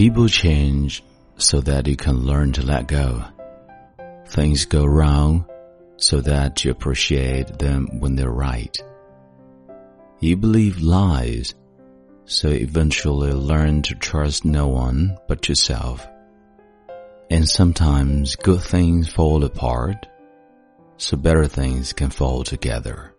People change so that you can learn to let go. Things go wrong so that you appreciate them when they're right. You believe lies so eventually learn to trust no one but yourself. And sometimes good things fall apart so better things can fall together.